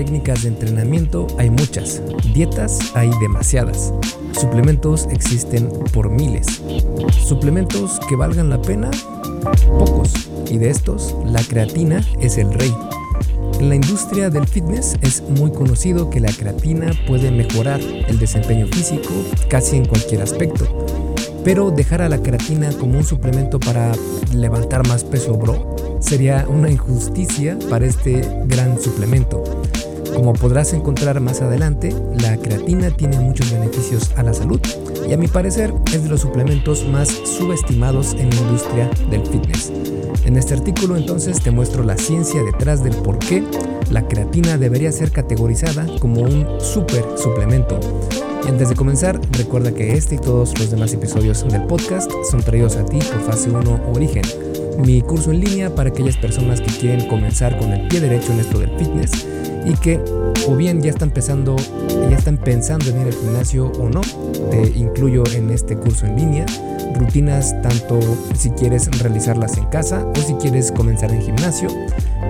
técnicas de entrenamiento hay muchas, dietas hay demasiadas, suplementos existen por miles. Suplementos que valgan la pena, pocos, y de estos, la creatina es el rey. En la industria del fitness es muy conocido que la creatina puede mejorar el desempeño físico casi en cualquier aspecto. Pero dejar a la creatina como un suplemento para levantar más peso, bro, sería una injusticia para este gran suplemento. Como podrás encontrar más adelante, la creatina tiene muchos beneficios a la salud y a mi parecer es de los suplementos más subestimados en la industria del fitness. En este artículo entonces te muestro la ciencia detrás del por qué la creatina debería ser categorizada como un super suplemento. Y antes de comenzar, recuerda que este y todos los demás episodios del podcast son traídos a ti por Fase 1 Origen mi curso en línea para aquellas personas que quieren comenzar con el pie derecho en esto del fitness y que o bien ya están empezando, ya están pensando en ir al gimnasio o no. Te incluyo en este curso en línea rutinas tanto si quieres realizarlas en casa o si quieres comenzar en gimnasio,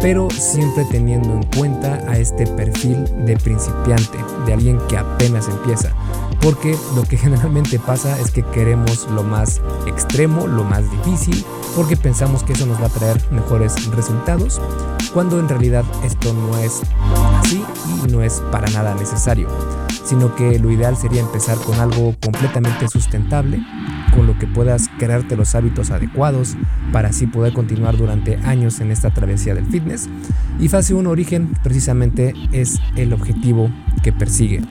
pero siempre teniendo en cuenta a este perfil de principiante, de alguien que apenas empieza porque lo que generalmente pasa es que queremos lo más extremo, lo más difícil, porque pensamos que eso nos va a traer mejores resultados, cuando en realidad esto no es así y no es para nada necesario, sino que lo ideal sería empezar con algo completamente sustentable, con lo que puedas crearte los hábitos adecuados para así poder continuar durante años en esta travesía del fitness. Y fase 1 origen precisamente es el objetivo que persigue.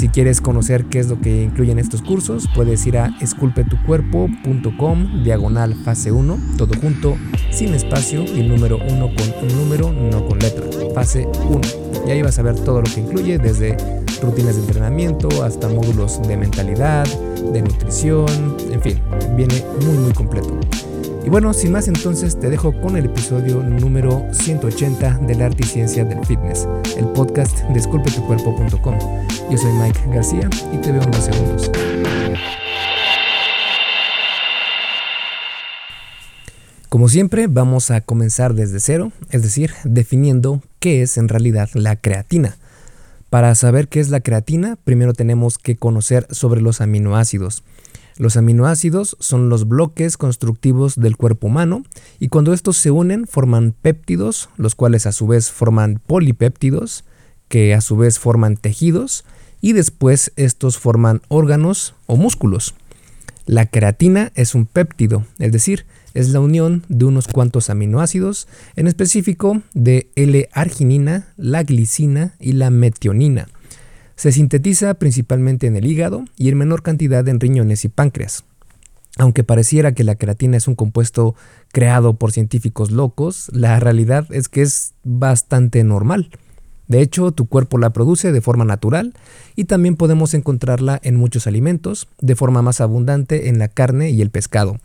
Si quieres conocer qué es lo que incluyen estos cursos, puedes ir a esculpetucuerpo.com diagonal fase 1, todo junto, sin espacio y número 1 con un número, no con letra, fase 1. Y ahí vas a ver todo lo que incluye, desde rutinas de entrenamiento hasta módulos de mentalidad, de nutrición, en fin, viene muy muy completo. Y bueno, sin más entonces te dejo con el episodio número 180 del arte y ciencia del fitness, el podcast de esculpetucuerpo.com. Yo soy Mike García y te veo en dos segundos. Como siempre, vamos a comenzar desde cero, es decir, definiendo qué es en realidad la creatina. Para saber qué es la creatina, primero tenemos que conocer sobre los aminoácidos. Los aminoácidos son los bloques constructivos del cuerpo humano y cuando estos se unen forman péptidos, los cuales a su vez forman polipéptidos, que a su vez forman tejidos y después estos forman órganos o músculos. La creatina es un péptido, es decir, es la unión de unos cuantos aminoácidos, en específico de L-arginina, la glicina y la metionina. Se sintetiza principalmente en el hígado y en menor cantidad en riñones y páncreas. Aunque pareciera que la creatina es un compuesto creado por científicos locos, la realidad es que es bastante normal. De hecho, tu cuerpo la produce de forma natural y también podemos encontrarla en muchos alimentos, de forma más abundante en la carne y el pescado.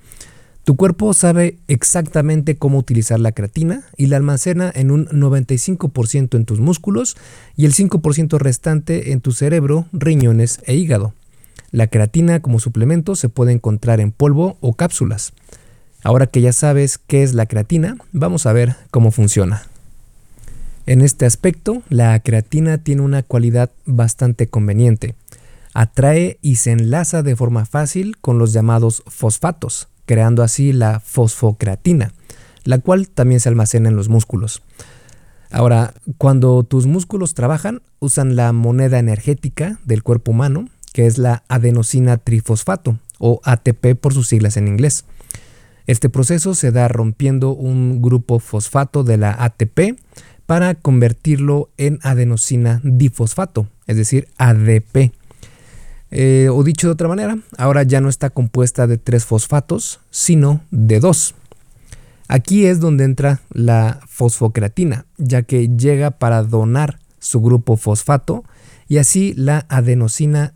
Tu cuerpo sabe exactamente cómo utilizar la creatina y la almacena en un 95% en tus músculos y el 5% restante en tu cerebro, riñones e hígado. La creatina como suplemento se puede encontrar en polvo o cápsulas. Ahora que ya sabes qué es la creatina, vamos a ver cómo funciona. En este aspecto, la creatina tiene una cualidad bastante conveniente. Atrae y se enlaza de forma fácil con los llamados fosfatos, creando así la fosfocreatina, la cual también se almacena en los músculos. Ahora, cuando tus músculos trabajan, usan la moneda energética del cuerpo humano, que es la adenosina trifosfato, o ATP por sus siglas en inglés. Este proceso se da rompiendo un grupo fosfato de la ATP para convertirlo en adenosina difosfato, es decir, ADP. Eh, o dicho de otra manera, ahora ya no está compuesta de tres fosfatos, sino de dos. Aquí es donde entra la fosfocreatina, ya que llega para donar su grupo fosfato y así la adenosina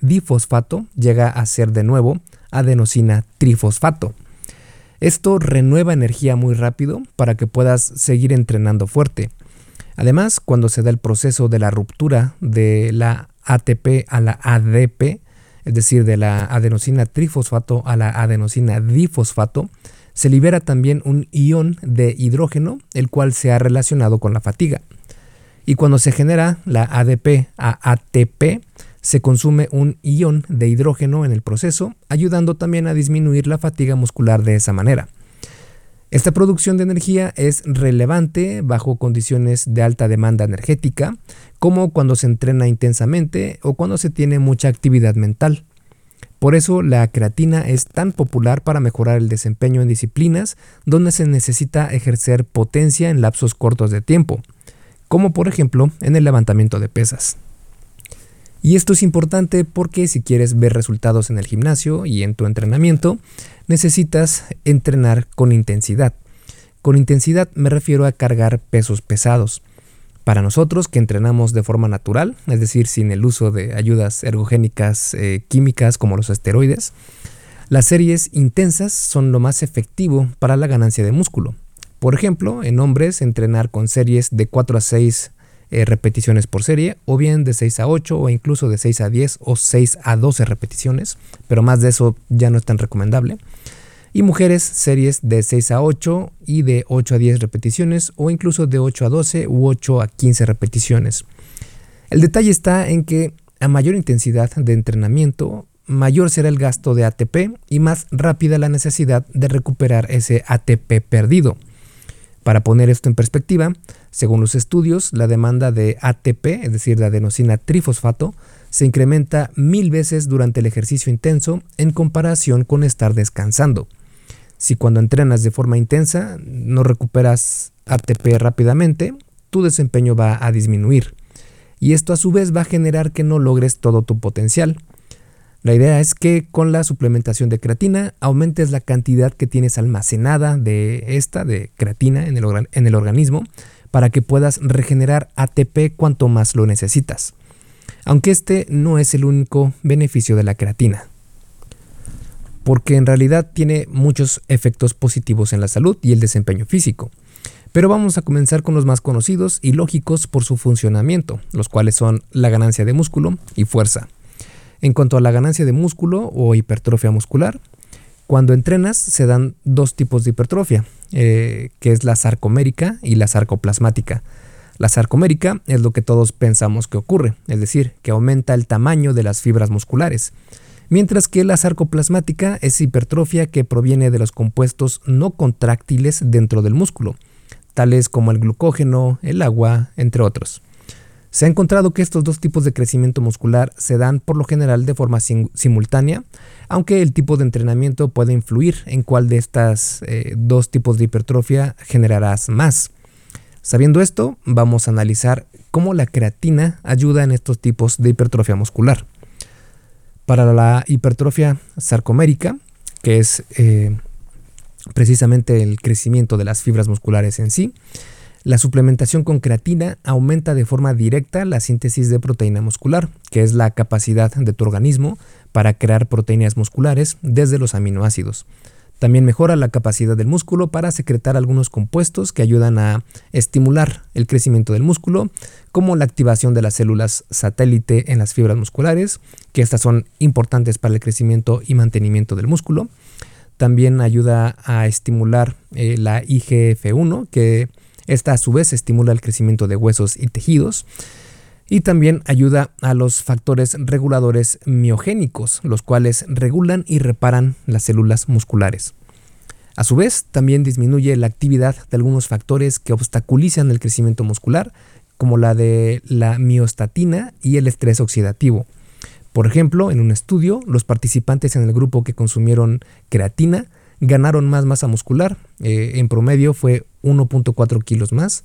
difosfato llega a ser de nuevo adenosina trifosfato. Esto renueva energía muy rápido para que puedas seguir entrenando fuerte. Además, cuando se da el proceso de la ruptura de la ATP a la ADP, es decir, de la adenosina trifosfato a la adenosina difosfato, se libera también un ion de hidrógeno, el cual se ha relacionado con la fatiga. Y cuando se genera la ADP a ATP, se consume un ion de hidrógeno en el proceso, ayudando también a disminuir la fatiga muscular de esa manera. Esta producción de energía es relevante bajo condiciones de alta demanda energética, como cuando se entrena intensamente o cuando se tiene mucha actividad mental. Por eso la creatina es tan popular para mejorar el desempeño en disciplinas donde se necesita ejercer potencia en lapsos cortos de tiempo, como por ejemplo en el levantamiento de pesas. Y esto es importante porque si quieres ver resultados en el gimnasio y en tu entrenamiento, necesitas entrenar con intensidad. Con intensidad me refiero a cargar pesos pesados. Para nosotros que entrenamos de forma natural, es decir, sin el uso de ayudas ergogénicas eh, químicas como los esteroides, las series intensas son lo más efectivo para la ganancia de músculo. Por ejemplo, en hombres entrenar con series de 4 a 6 eh, repeticiones por serie, o bien de 6 a 8, o incluso de 6 a 10 o 6 a 12 repeticiones, pero más de eso ya no es tan recomendable. Y mujeres, series de 6 a 8 y de 8 a 10 repeticiones, o incluso de 8 a 12 u 8 a 15 repeticiones. El detalle está en que a mayor intensidad de entrenamiento, mayor será el gasto de ATP y más rápida la necesidad de recuperar ese ATP perdido. Para poner esto en perspectiva, según los estudios, la demanda de ATP, es decir, de adenosina trifosfato, se incrementa mil veces durante el ejercicio intenso en comparación con estar descansando. Si cuando entrenas de forma intensa no recuperas ATP rápidamente, tu desempeño va a disminuir. Y esto a su vez va a generar que no logres todo tu potencial. La idea es que con la suplementación de creatina aumentes la cantidad que tienes almacenada de esta, de creatina en el, en el organismo, para que puedas regenerar ATP cuanto más lo necesitas. Aunque este no es el único beneficio de la creatina, porque en realidad tiene muchos efectos positivos en la salud y el desempeño físico. Pero vamos a comenzar con los más conocidos y lógicos por su funcionamiento, los cuales son la ganancia de músculo y fuerza. En cuanto a la ganancia de músculo o hipertrofia muscular, cuando entrenas se dan dos tipos de hipertrofia, eh, que es la sarcomérica y la sarcoplasmática. La sarcomérica es lo que todos pensamos que ocurre, es decir, que aumenta el tamaño de las fibras musculares, mientras que la sarcoplasmática es hipertrofia que proviene de los compuestos no contráctiles dentro del músculo, tales como el glucógeno, el agua, entre otros. Se ha encontrado que estos dos tipos de crecimiento muscular se dan por lo general de forma simultánea, aunque el tipo de entrenamiento puede influir en cuál de estas eh, dos tipos de hipertrofia generarás más. Sabiendo esto, vamos a analizar cómo la creatina ayuda en estos tipos de hipertrofia muscular. Para la hipertrofia sarcomérica, que es eh, precisamente el crecimiento de las fibras musculares en sí, la suplementación con creatina aumenta de forma directa la síntesis de proteína muscular, que es la capacidad de tu organismo para crear proteínas musculares desde los aminoácidos. También mejora la capacidad del músculo para secretar algunos compuestos que ayudan a estimular el crecimiento del músculo, como la activación de las células satélite en las fibras musculares, que estas son importantes para el crecimiento y mantenimiento del músculo. También ayuda a estimular eh, la IGF-1, que esta a su vez estimula el crecimiento de huesos y tejidos y también ayuda a los factores reguladores miogénicos, los cuales regulan y reparan las células musculares. A su vez, también disminuye la actividad de algunos factores que obstaculizan el crecimiento muscular, como la de la miostatina y el estrés oxidativo. Por ejemplo, en un estudio, los participantes en el grupo que consumieron creatina ganaron más masa muscular, eh, en promedio fue 1.4 kilos más,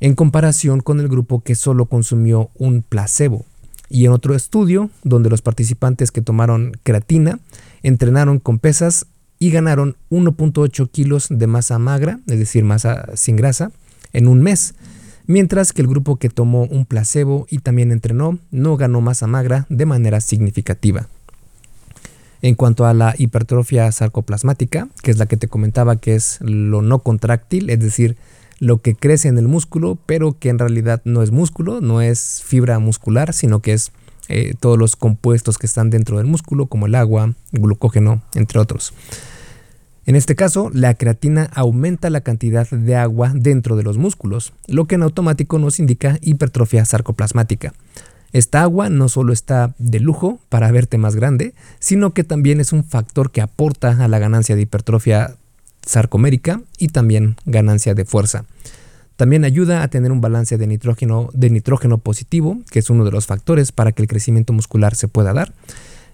en comparación con el grupo que solo consumió un placebo. Y en otro estudio, donde los participantes que tomaron creatina entrenaron con pesas y ganaron 1.8 kilos de masa magra, es decir, masa sin grasa, en un mes, mientras que el grupo que tomó un placebo y también entrenó no ganó masa magra de manera significativa. En cuanto a la hipertrofia sarcoplasmática, que es la que te comentaba que es lo no contráctil, es decir, lo que crece en el músculo, pero que en realidad no es músculo, no es fibra muscular, sino que es eh, todos los compuestos que están dentro del músculo, como el agua, glucógeno, entre otros. En este caso, la creatina aumenta la cantidad de agua dentro de los músculos, lo que en automático nos indica hipertrofia sarcoplasmática. Esta agua no solo está de lujo para verte más grande, sino que también es un factor que aporta a la ganancia de hipertrofia sarcomérica y también ganancia de fuerza. También ayuda a tener un balance de nitrógeno, positivo, que es uno de los factores para que el crecimiento muscular se pueda dar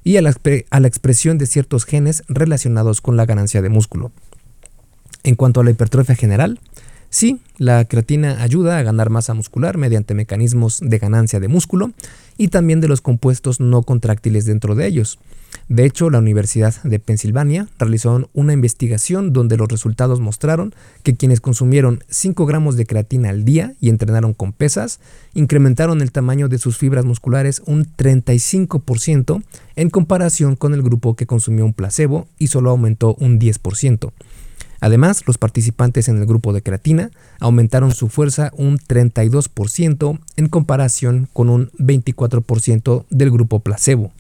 y a la expresión de ciertos genes relacionados con la ganancia de músculo. En cuanto a la hipertrofia general, sí, la creatina ayuda a ganar masa muscular mediante mecanismos de ganancia de músculo y también de los compuestos no contráctiles dentro de ellos. De hecho, la Universidad de Pensilvania realizó una investigación donde los resultados mostraron que quienes consumieron 5 gramos de creatina al día y entrenaron con pesas, incrementaron el tamaño de sus fibras musculares un 35% en comparación con el grupo que consumió un placebo y solo aumentó un 10%. Además, los participantes en el grupo de creatina aumentaron su fuerza un 32% en comparación con un 24% del grupo placebo.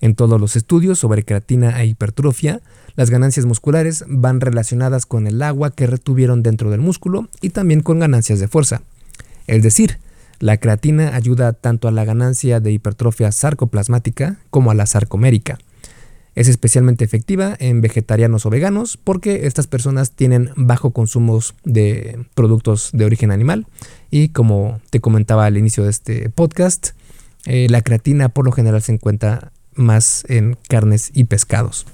En todos los estudios sobre creatina e hipertrofia, las ganancias musculares van relacionadas con el agua que retuvieron dentro del músculo y también con ganancias de fuerza. Es decir, la creatina ayuda tanto a la ganancia de hipertrofia sarcoplasmática como a la sarcomérica. Es especialmente efectiva en vegetarianos o veganos porque estas personas tienen bajo consumo de productos de origen animal y como te comentaba al inicio de este podcast, eh, la creatina por lo general se encuentra más en carnes y pescados.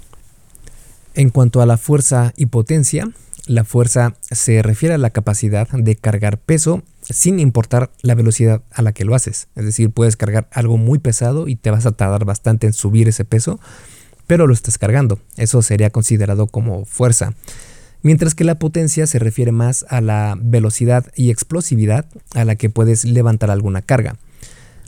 En cuanto a la fuerza y potencia, la fuerza se refiere a la capacidad de cargar peso sin importar la velocidad a la que lo haces. Es decir, puedes cargar algo muy pesado y te vas a tardar bastante en subir ese peso, pero lo estás cargando. Eso sería considerado como fuerza. Mientras que la potencia se refiere más a la velocidad y explosividad a la que puedes levantar alguna carga.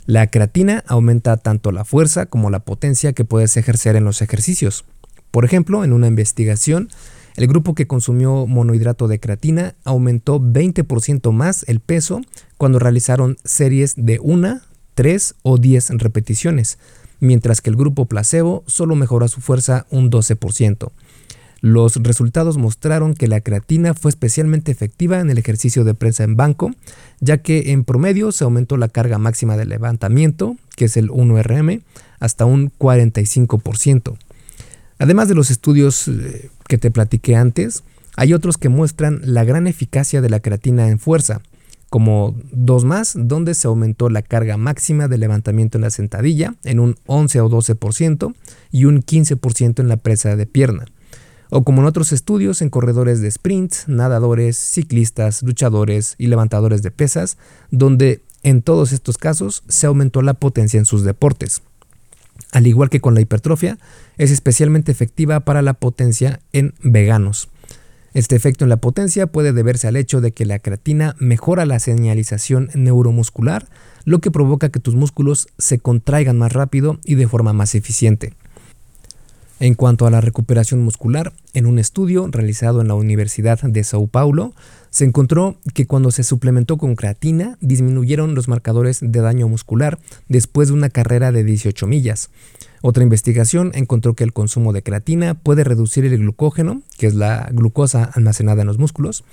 La creatina aumenta tanto la fuerza como la potencia que puedes ejercer en los ejercicios. Por ejemplo, en una investigación, el grupo que consumió monohidrato de creatina aumentó 20% más el peso cuando realizaron series de 1, 3 o 10 repeticiones, mientras que el grupo placebo solo mejoró su fuerza un 12%. Los resultados mostraron que la creatina fue especialmente efectiva en el ejercicio de prensa en banco, ya que en promedio se aumentó la carga máxima de levantamiento, que es el 1RM, hasta un 45%. Además de los estudios eh, que te platiqué antes, hay otros que muestran la gran eficacia de la creatina en fuerza, como dos más, donde se aumentó la carga máxima de levantamiento en la sentadilla en un 11 o 12% y un 15% en la presa de pierna o como en otros estudios en corredores de sprint, nadadores, ciclistas, luchadores y levantadores de pesas, donde en todos estos casos se aumentó la potencia en sus deportes. Al igual que con la hipertrofia, es especialmente efectiva para la potencia en veganos. Este efecto en la potencia puede deberse al hecho de que la creatina mejora la señalización neuromuscular, lo que provoca que tus músculos se contraigan más rápido y de forma más eficiente. En cuanto a la recuperación muscular, en un estudio realizado en la Universidad de Sao Paulo, se encontró que cuando se suplementó con creatina disminuyeron los marcadores de daño muscular después de una carrera de 18 millas. Otra investigación encontró que el consumo de creatina puede reducir el glucógeno, que es la glucosa almacenada en los músculos,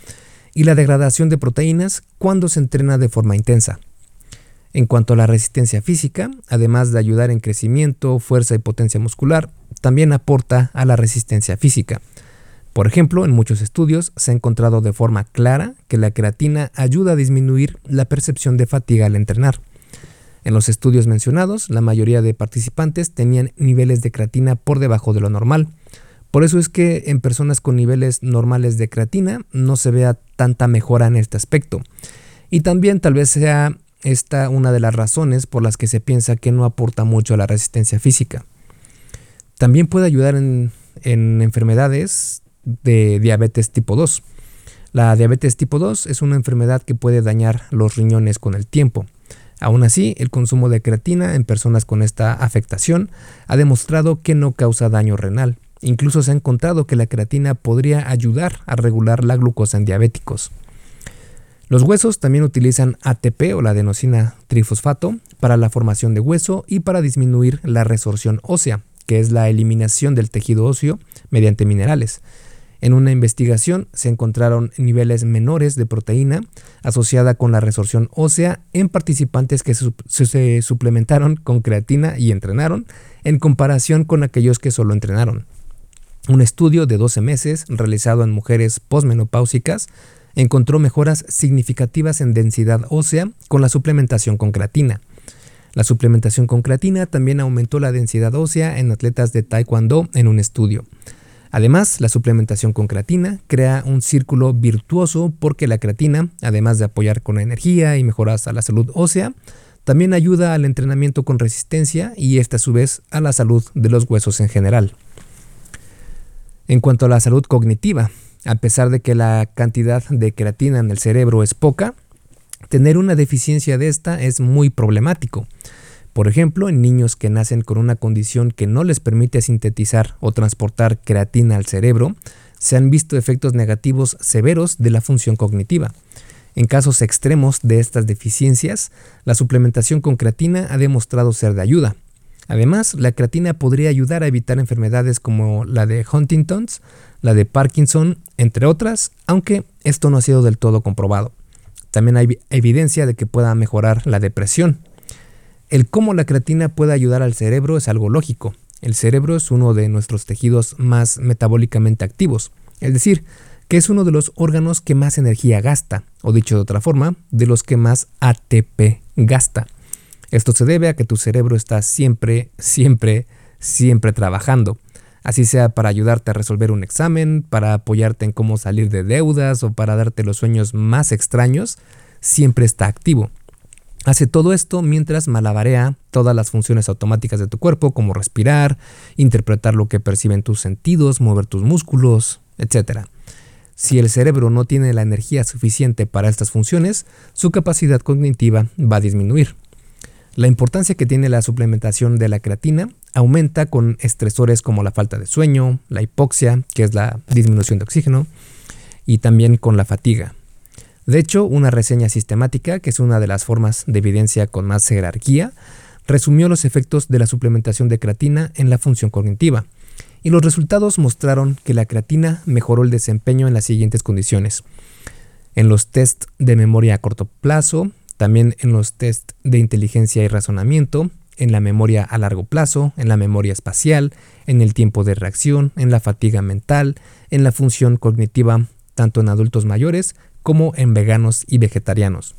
y la degradación de proteínas cuando se entrena de forma intensa. En cuanto a la resistencia física, además de ayudar en crecimiento, fuerza y potencia muscular, también aporta a la resistencia física. Por ejemplo, en muchos estudios se ha encontrado de forma clara que la creatina ayuda a disminuir la percepción de fatiga al entrenar. En los estudios mencionados, la mayoría de participantes tenían niveles de creatina por debajo de lo normal. Por eso es que en personas con niveles normales de creatina no se vea tanta mejora en este aspecto. Y también tal vez sea esta una de las razones por las que se piensa que no aporta mucho a la resistencia física. También puede ayudar en, enfermedades de diabetes tipo 2. La diabetes tipo 2 es una enfermedad que puede dañar los riñones con el tiempo. Aún así, el consumo de creatina en personas con esta afectación ha demostrado que no causa daño renal. Incluso se ha encontrado que la creatina podría ayudar a regular la glucosa en diabéticos. Los huesos también utilizan ATP o la adenosina trifosfato para la formación de hueso y para disminuir la resorción ósea, que es la eliminación del tejido óseo mediante minerales. En una investigación se encontraron niveles menores de proteína asociada con la resorción ósea en participantes que se, suplementaron con creatina y entrenaron en comparación con aquellos que solo entrenaron. Un estudio de 12 meses realizado en mujeres posmenopáusicas encontró mejoras significativas en densidad ósea con la suplementación con creatina. La suplementación con creatina también aumentó la densidad ósea en atletas de taekwondo en un estudio. Además, la suplementación con creatina crea un círculo virtuoso porque la creatina, además de apoyar con energía y mejoras a la salud ósea, también ayuda al entrenamiento con resistencia y esta a su vez a la salud de los huesos en general. En cuanto a la salud cognitiva, a pesar de que la cantidad de creatina en el cerebro es poca, tener una deficiencia de esta es muy problemático. Por ejemplo, en niños que nacen con una condición que no les permite sintetizar o transportar creatina al cerebro, se han visto efectos negativos severos de la función cognitiva. En casos extremos de estas deficiencias, la suplementación con creatina ha demostrado ser de ayuda. Además, la creatina podría ayudar a evitar enfermedades como la de Huntington's, la de Parkinson, entre otras, aunque esto no ha sido del todo comprobado. También hay evidencia de que pueda mejorar la depresión, el cómo la creatina puede ayudar al cerebro es algo lógico. El cerebro es uno de nuestros tejidos más metabólicamente activos, es decir, que es uno de los órganos que más energía gasta, o dicho de otra forma, de los que más ATP gasta. Esto se debe a que tu cerebro está siempre, siempre, siempre trabajando, así sea para ayudarte a resolver un examen, para apoyarte en cómo salir de deudas o para darte los sueños más extraños, siempre está activo. Hace todo esto mientras malabarea todas las funciones automáticas de tu cuerpo, como respirar, interpretar lo que perciben tus sentidos, mover tus músculos, etc. Si el cerebro no tiene la energía suficiente para estas funciones, su capacidad cognitiva va a disminuir. La importancia que tiene la suplementación de la creatina aumenta con estresores como la falta de sueño, la hipoxia, que es la disminución de oxígeno, y también con la fatiga. De hecho, una reseña sistemática, que es una de las formas de evidencia con más jerarquía, resumió los efectos de la suplementación de creatina en la función cognitiva, y los resultados mostraron que la creatina mejoró el desempeño en las siguientes condiciones. En los test de memoria a corto plazo, también en los test de inteligencia y razonamiento, en la memoria a largo plazo, en la memoria espacial, en el tiempo de reacción, en la fatiga mental, en la función cognitiva tanto en adultos mayores como en veganos y vegetarianos.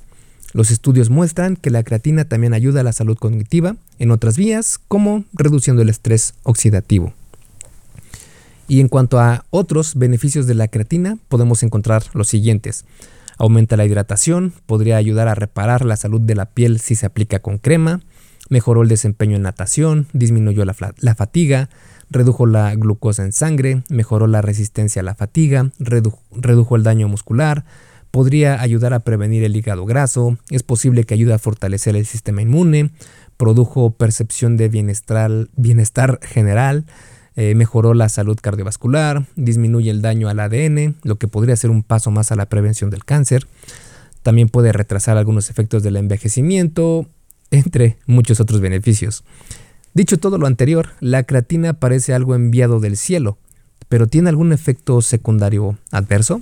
Los estudios muestran que la creatina también ayuda a la salud cognitiva en otras vías, como reduciendo el estrés oxidativo. Y en cuanto a otros beneficios de la creatina, podemos encontrar los siguientes. Aumenta la hidratación, podría ayudar a reparar la salud de la piel si se aplica con crema, mejoró el desempeño en natación, disminuyó la, fatiga, redujo la glucosa en sangre, mejoró la resistencia a la fatiga, redujo el daño muscular, podría ayudar a prevenir el hígado graso, es posible que ayude a fortalecer el sistema inmune, produjo percepción de bienestar, general, eh, mejoró la salud cardiovascular, disminuye el daño al ADN, lo que podría ser un paso más a la prevención del cáncer. También puede retrasar algunos efectos del envejecimiento, entre muchos otros beneficios. Dicho todo lo anterior, la creatina parece algo enviado del cielo, pero ¿tiene algún efecto secundario adverso?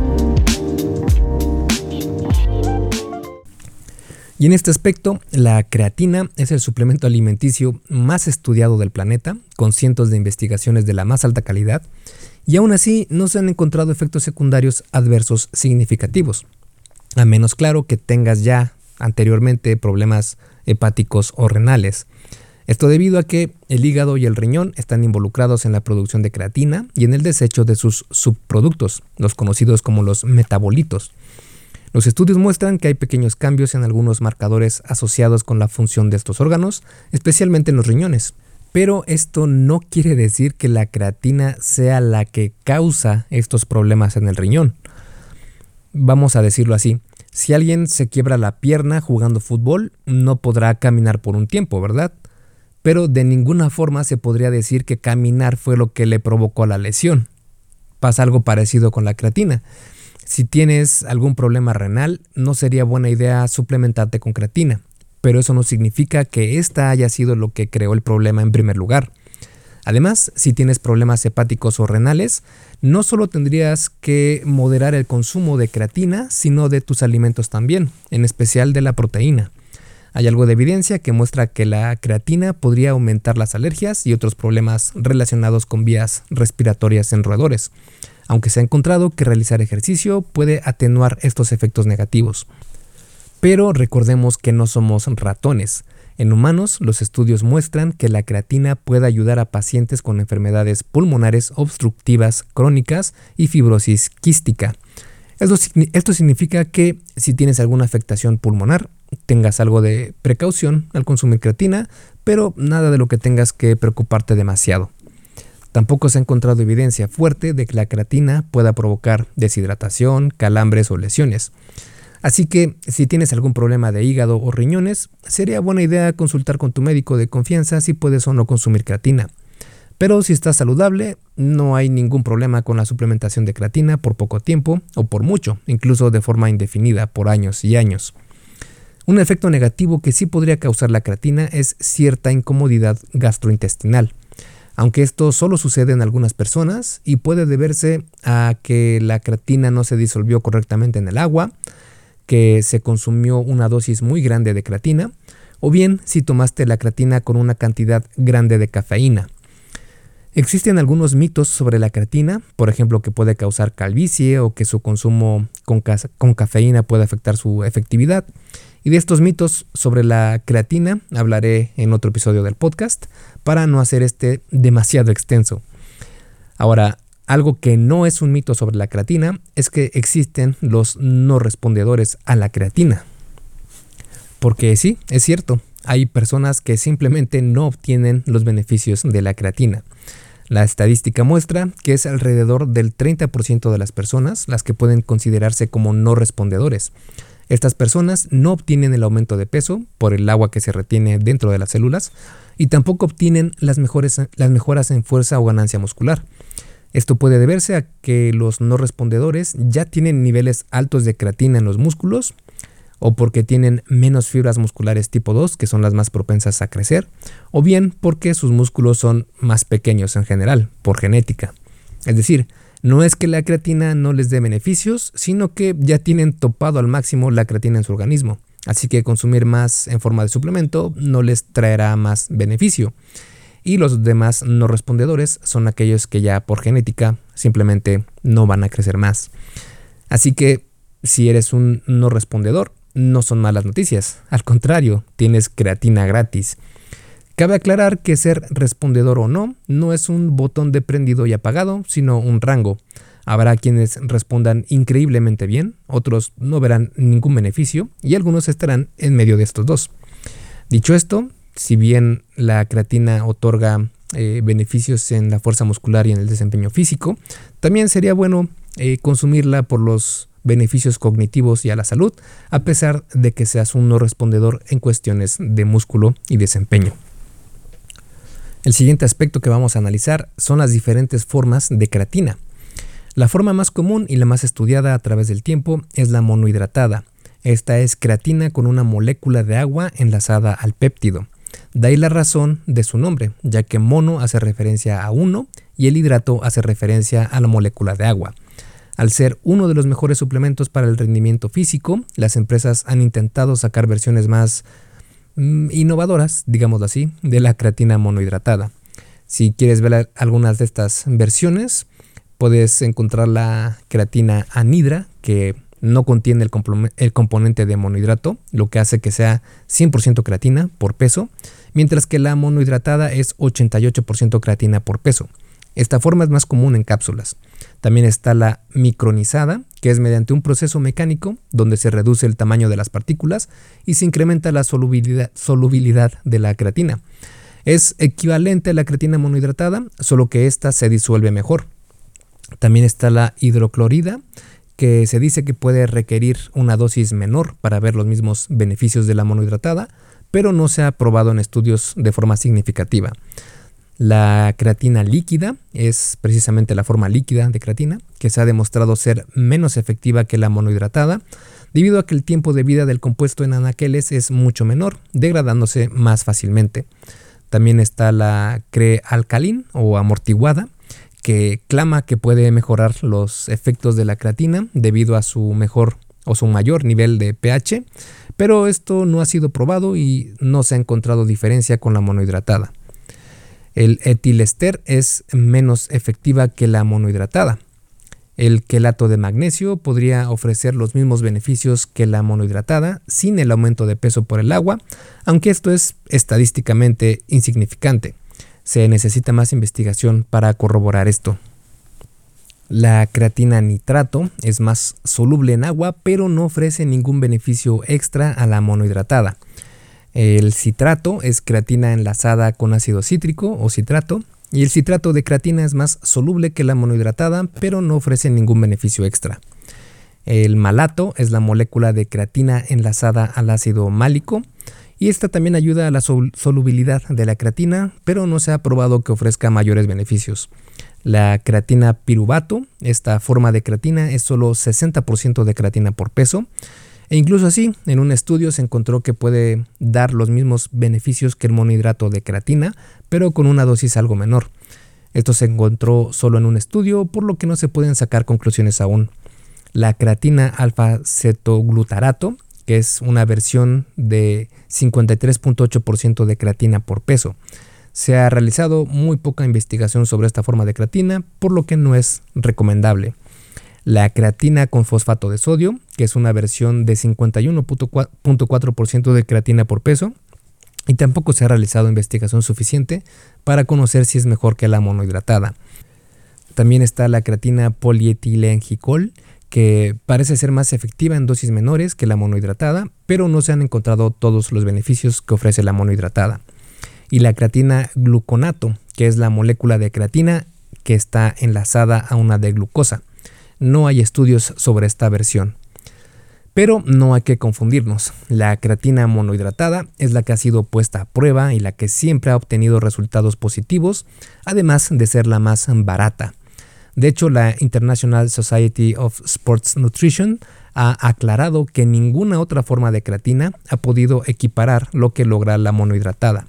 Y en este aspecto, la creatina es el suplemento alimenticio más estudiado del planeta, con cientos de investigaciones de la más alta calidad, y aún así no se han encontrado efectos secundarios adversos significativos. A menos claro que tengas ya anteriormente problemas hepáticos o renales. Esto debido a que el hígado y el riñón están involucrados en la producción de creatina y en el desecho de sus subproductos, los conocidos como los metabolitos. Los estudios muestran que hay pequeños cambios en algunos marcadores asociados con la función de estos órganos, especialmente en los riñones. Pero esto no quiere decir que la creatina sea la que causa estos problemas en el riñón. Vamos a decirlo así, si alguien se quiebra la pierna jugando fútbol, no podrá caminar por un tiempo, ¿verdad? Pero de ninguna forma se podría decir que caminar fue lo que le provocó la lesión. Pasa algo parecido con la creatina. Si tienes algún problema renal, no sería buena idea suplementarte con creatina, pero eso no significa que esta haya sido lo que creó el problema en primer lugar. Además, si tienes problemas hepáticos o renales, no solo tendrías que moderar el consumo de creatina, sino de tus alimentos también, en especial de la proteína. Hay algo de evidencia que muestra que la creatina podría aumentar las alergias y otros problemas relacionados con vías respiratorias en roedores aunque se ha encontrado que realizar ejercicio puede atenuar estos efectos negativos. Pero recordemos que no somos ratones. En humanos, los estudios muestran que la creatina puede ayudar a pacientes con enfermedades pulmonares obstructivas crónicas y fibrosis quística. Esto, significa que si tienes alguna afectación pulmonar, tengas algo de precaución al consumir creatina, pero nada de lo que tengas que preocuparte demasiado. Tampoco se ha encontrado evidencia fuerte de que la creatina pueda provocar deshidratación, calambres o lesiones. Así que si tienes algún problema de hígado o riñones, sería buena idea consultar con tu médico de confianza si puedes o no consumir creatina. Pero si estás saludable, no hay ningún problema con la suplementación de creatina por poco tiempo o por mucho, incluso de forma indefinida por años y años. Un efecto negativo que sí podría causar la creatina es cierta incomodidad gastrointestinal aunque esto solo sucede en algunas personas y puede deberse a que la creatina no se disolvió correctamente en el agua, que se consumió una dosis muy grande de creatina, o bien si tomaste la creatina con una cantidad grande de cafeína. Existen algunos mitos sobre la creatina, por ejemplo que puede causar calvicie o que su consumo con, con cafeína puede afectar su efectividad. Y de estos mitos sobre la creatina hablaré en otro episodio del podcast para no hacer este demasiado extenso. Ahora, algo que no es un mito sobre la creatina es que existen los no respondedores a la creatina. Porque sí, es cierto, hay personas que simplemente no obtienen los beneficios de la creatina. La estadística muestra que es alrededor del 30% de las personas las que pueden considerarse como no respondedores. Estas personas no obtienen el aumento de peso por el agua que se retiene dentro de las células y tampoco obtienen las, mejores, las mejoras en fuerza o ganancia muscular. Esto puede deberse a que los no respondedores ya tienen niveles altos de creatina en los músculos o porque tienen menos fibras musculares tipo 2 que son las más propensas a crecer o bien porque sus músculos son más pequeños en general por genética. Es decir, no es que la creatina no les dé beneficios, sino que ya tienen topado al máximo la creatina en su organismo. Así que consumir más en forma de suplemento no les traerá más beneficio. Y los demás no respondedores son aquellos que ya por genética simplemente no van a crecer más. Así que si eres un no respondedor, no son malas noticias. Al contrario, tienes creatina gratis. Cabe aclarar que ser respondedor o no no es un botón de prendido y apagado, sino un rango. Habrá quienes respondan increíblemente bien, otros no verán ningún beneficio y algunos estarán en medio de estos dos. Dicho esto, si bien la creatina otorga eh, beneficios en la fuerza muscular y en el desempeño físico, también sería bueno eh, consumirla por los beneficios cognitivos y a la salud, a pesar de que seas un no respondedor en cuestiones de músculo y desempeño. El siguiente aspecto que vamos a analizar son las diferentes formas de creatina. La forma más común y la más estudiada a través del tiempo es la monohidratada. Esta es creatina con una molécula de agua enlazada al péptido. De ahí la razón de su nombre, ya que mono hace referencia a uno y el hidrato hace referencia a la molécula de agua. Al ser uno de los mejores suplementos para el rendimiento físico, las empresas han intentado sacar versiones más innovadoras, digámoslo así, de la creatina monohidratada. Si quieres ver algunas de estas versiones, puedes encontrar la creatina anhidra, que no contiene el, componente de monohidrato, lo que hace que sea 100% creatina por peso, mientras que la monohidratada es 88% creatina por peso. Esta forma es más común en cápsulas. También está la micronizada, que es mediante un proceso mecánico donde se reduce el tamaño de las partículas y se incrementa la solubilidad, de la creatina. Es equivalente a la creatina monohidratada, solo que ésta se disuelve mejor. También está la hidroclorida, que se dice que puede requerir una dosis menor para ver los mismos beneficios de la monohidratada, pero no se ha probado en estudios de forma significativa. La creatina líquida es precisamente la forma líquida de creatina, que se ha demostrado ser menos efectiva que la monohidratada, debido a que el tiempo de vida del compuesto en anaqueles es mucho menor, degradándose más fácilmente. También está la crealcalin o amortiguada, que clama que puede mejorar los efectos de la creatina debido a su mejor o su mayor nivel de pH, pero esto no ha sido probado y no se ha encontrado diferencia con la monohidratada. El etilester es menos efectiva que la monohidratada. El quelato de magnesio podría ofrecer los mismos beneficios que la monohidratada sin el aumento de peso por el agua, aunque esto es estadísticamente insignificante. Se necesita más investigación para corroborar esto. La creatina nitrato es más soluble en agua, pero no ofrece ningún beneficio extra a la monohidratada. El citrato es creatina enlazada con ácido cítrico o citrato, y el citrato de creatina es más soluble que la monohidratada, pero no ofrece ningún beneficio extra. El malato es la molécula de creatina enlazada al ácido málico y esta también ayuda a la solubilidad de la creatina, pero no se ha probado que ofrezca mayores beneficios. La creatina piruvato, esta forma de creatina es solo 60% de creatina por peso e incluso así, en un estudio se encontró que puede dar los mismos beneficios que el monohidrato de creatina, pero con una dosis algo menor. Esto se encontró solo en un estudio, por lo que no se pueden sacar conclusiones aún. La creatina alfa-cetoglutarato, que es una versión de 53.8% de creatina por peso. Se ha realizado muy poca investigación sobre esta forma de creatina, por lo que no es recomendable la creatina con fosfato de sodio, que es una versión de 51.4% de creatina por peso, y tampoco se ha realizado investigación suficiente para conocer si es mejor que la monohidratada. También está la creatina polietilenglicol, que parece ser más efectiva en dosis menores que la monohidratada, pero no se han encontrado todos los beneficios que ofrece la monohidratada. Y la creatina gluconato, que es la molécula de creatina que está enlazada a una de glucosa no hay estudios sobre esta versión. Pero no hay que confundirnos, la creatina monohidratada es la que ha sido puesta a prueba y la que siempre ha obtenido resultados positivos, además de ser la más barata. De hecho, la International Society of Sports Nutrition ha aclarado que ninguna otra forma de creatina ha podido equiparar lo que logra la monohidratada.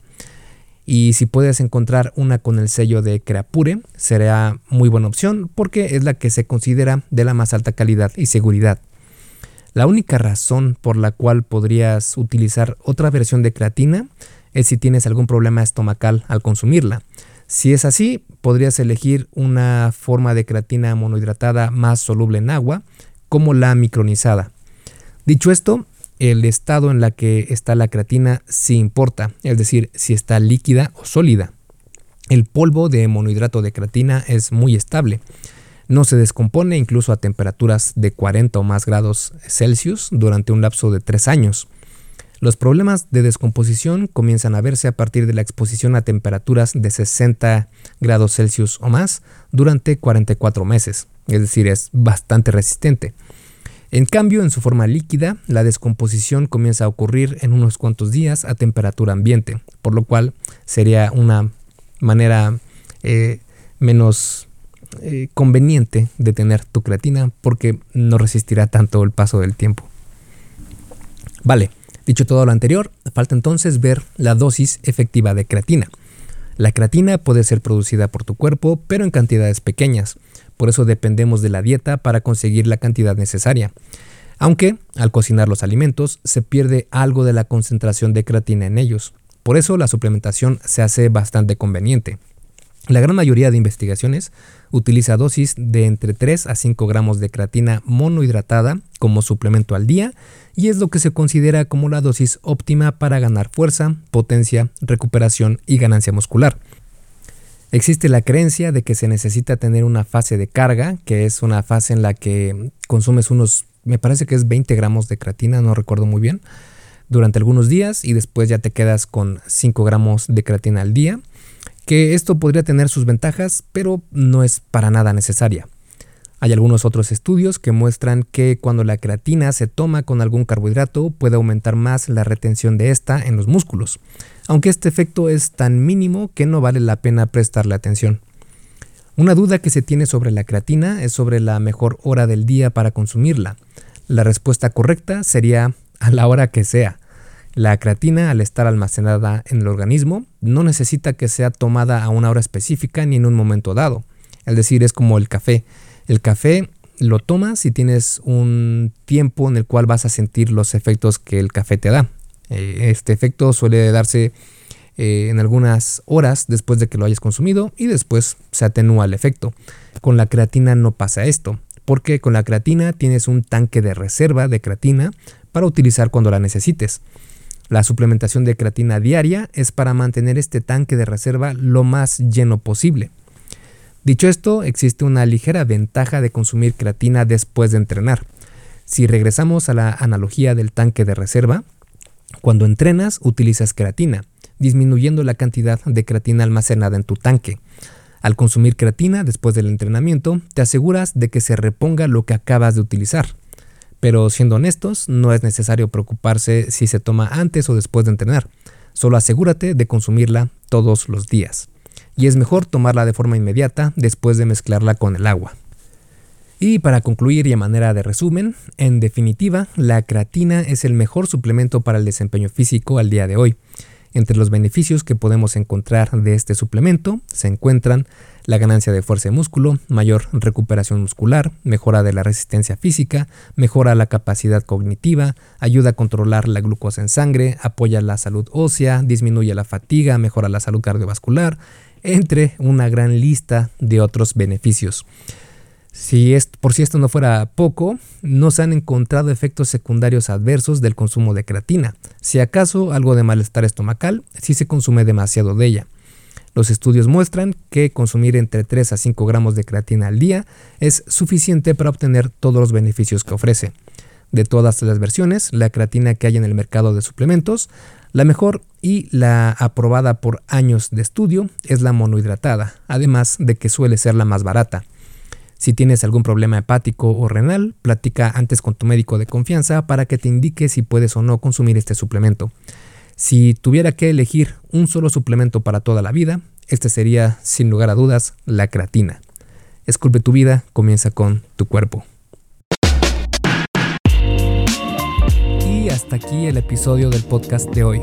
Y si puedes encontrar una con el sello de Creapure, será muy buena opción porque es la que se considera de la más alta calidad y seguridad. La única razón por la cual podrías utilizar otra versión de creatina es si tienes algún problema estomacal al consumirla. Si es así, podrías elegir una forma de creatina monohidratada más soluble en agua, como la micronizada. Dicho esto, el estado en la que está la creatina sí importa, es decir, si está líquida o sólida. El polvo de monohidrato de creatina es muy estable. No se descompone incluso a temperaturas de 40 o más grados Celsius durante un lapso de 3 años. Los problemas de descomposición comienzan a verse a partir de la exposición a temperaturas de 60 grados Celsius o más durante 44 meses, es decir, es bastante resistente. En cambio, en su forma líquida, la descomposición comienza a ocurrir en unos cuantos días a temperatura ambiente, por lo cual sería una manera eh, menos eh, conveniente de tener tu creatina porque no resistirá tanto el paso del tiempo. Vale, dicho todo lo anterior, falta entonces ver la dosis efectiva de creatina. La creatina puede ser producida por tu cuerpo, pero en cantidades pequeñas. Por eso dependemos de la dieta para conseguir la cantidad necesaria. Aunque al cocinar los alimentos se pierde algo de la concentración de creatina en ellos. Por eso la suplementación se hace bastante conveniente. La gran mayoría de investigaciones utiliza dosis de entre 3 a 5 gramos de creatina monohidratada como suplemento al día y es lo que se considera como la dosis óptima para ganar fuerza, potencia, recuperación y ganancia muscular. Existe la creencia de que se necesita tener una fase de carga, que es una fase en la que consumes unos, me parece que es 20 gramos de creatina, no recuerdo muy bien, durante algunos días y después ya te quedas con 5 gramos de creatina al día, que esto podría tener sus ventajas, pero no es para nada necesaria. Hay algunos otros estudios que muestran que cuando la creatina se toma con algún carbohidrato puede aumentar más la retención de esta en los músculos aunque este efecto es tan mínimo que no vale la pena prestarle atención. Una duda que se tiene sobre la creatina es sobre la mejor hora del día para consumirla. La respuesta correcta sería a la hora que sea. La creatina, al estar almacenada en el organismo, no necesita que sea tomada a una hora específica ni en un momento dado. Es decir, es como el café. El café lo tomas si tienes un tiempo en el cual vas a sentir los efectos que el café te da. Eh, este efecto suele darse eh, en algunas horas después de que lo hayas consumido y después se atenúa el efecto. Con la creatina no pasa esto, porque con la creatina tienes un tanque de reserva de creatina para utilizar cuando la necesites. La suplementación de creatina diaria es para mantener este tanque de reserva lo más lleno posible. Dicho esto, existe una ligera ventaja de consumir creatina después de entrenar. Si regresamos a la analogía del tanque de reserva, cuando entrenas, utilizas creatina, disminuyendo la cantidad de creatina almacenada en tu tanque. Al consumir creatina después del entrenamiento, te aseguras de que se reponga lo que acabas de utilizar. Pero siendo honestos, no es necesario preocuparse si se toma antes o después de entrenar. Solo asegúrate de consumirla todos los días. Y es mejor tomarla de forma inmediata después de mezclarla con el agua. Y para concluir y a manera de resumen, en definitiva, la creatina es el mejor suplemento para el desempeño físico al día de hoy. Entre los beneficios que podemos encontrar de este suplemento se encuentran la ganancia de fuerza de músculo, mayor recuperación muscular, mejora de la resistencia física, mejora la capacidad cognitiva, ayuda a controlar la glucosa en sangre, apoya la salud ósea, disminuye la fatiga, mejora la salud cardiovascular, entre una gran lista de otros beneficios. Si por si esto no fuera poco, no se han encontrado efectos secundarios adversos del consumo de creatina. Si acaso algo de malestar estomacal si se consume demasiado de ella. Los estudios muestran que consumir entre 3 a 5 gramos de creatina al día es suficiente para obtener todos los beneficios que ofrece. De todas las versiones, la creatina que hay en el mercado de suplementos, la mejor y la aprobada por años de estudio es la monohidratada, además de que suele ser la más barata. Si tienes algún problema hepático o renal, platica antes con tu médico de confianza para que te indique si puedes o no consumir este suplemento. Si tuviera que elegir un solo suplemento para toda la vida, este sería, sin lugar a dudas, la creatina. Esculpe tu vida, comienza con tu cuerpo. Y hasta aquí el episodio del podcast de hoy.